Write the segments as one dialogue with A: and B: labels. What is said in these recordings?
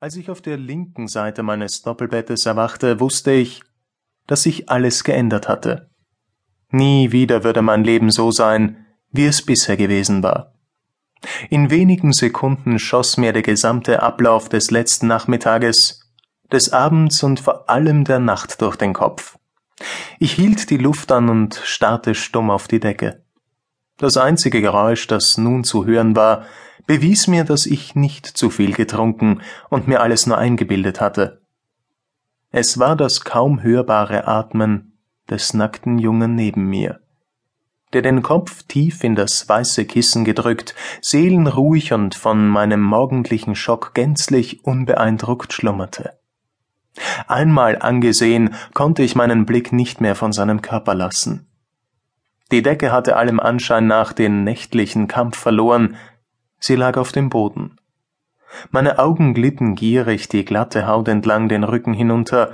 A: Als ich auf der linken Seite meines Doppelbettes erwachte, wusste ich, dass sich alles geändert hatte. Nie wieder würde mein Leben so sein, wie es bisher gewesen war. In wenigen Sekunden schoss mir der gesamte Ablauf des letzten Nachmittages, des Abends und vor allem der Nacht durch den Kopf. Ich hielt die Luft an und starrte stumm auf die Decke. Das einzige Geräusch, das nun zu hören war, bewies mir, dass ich nicht zu viel getrunken und mir alles nur eingebildet hatte. Es war das kaum hörbare Atmen des nackten Jungen neben mir, der den Kopf tief in das weiße Kissen gedrückt, seelenruhig und von meinem morgendlichen Schock gänzlich unbeeindruckt schlummerte. Einmal angesehen, konnte ich meinen Blick nicht mehr von seinem Körper lassen. Die Decke hatte allem Anschein nach den nächtlichen Kampf verloren, sie lag auf dem Boden. Meine Augen glitten gierig die glatte Haut entlang den Rücken hinunter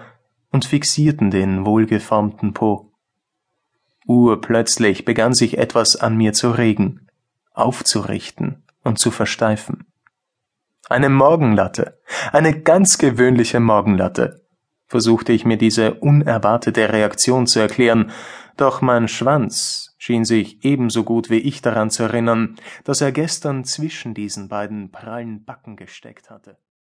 A: und fixierten den wohlgeformten Po. Urplötzlich begann sich etwas an mir zu regen, aufzurichten und zu versteifen. Eine Morgenlatte, eine ganz gewöhnliche Morgenlatte, versuchte ich mir diese unerwartete Reaktion zu erklären, doch mein Schwanz schien sich ebenso gut wie ich daran zu erinnern, dass er gestern zwischen diesen beiden prallen Backen gesteckt hatte